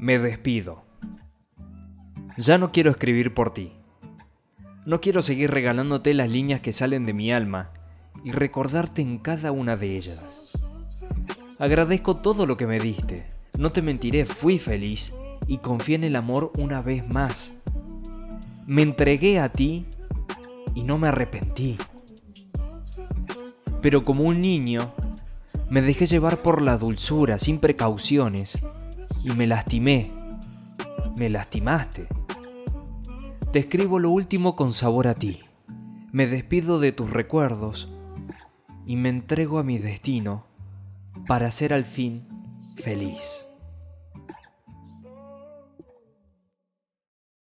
Me despido. Ya no quiero escribir por ti. No quiero seguir regalándote las líneas que salen de mi alma y recordarte en cada una de ellas. Agradezco todo lo que me diste. No te mentiré, fui feliz y confié en el amor una vez más. Me entregué a ti y no me arrepentí. Pero como un niño, me dejé llevar por la dulzura sin precauciones y me lastimé. Me lastimaste. Te escribo lo último con sabor a ti. Me despido de tus recuerdos y me entrego a mi destino para ser al fin feliz.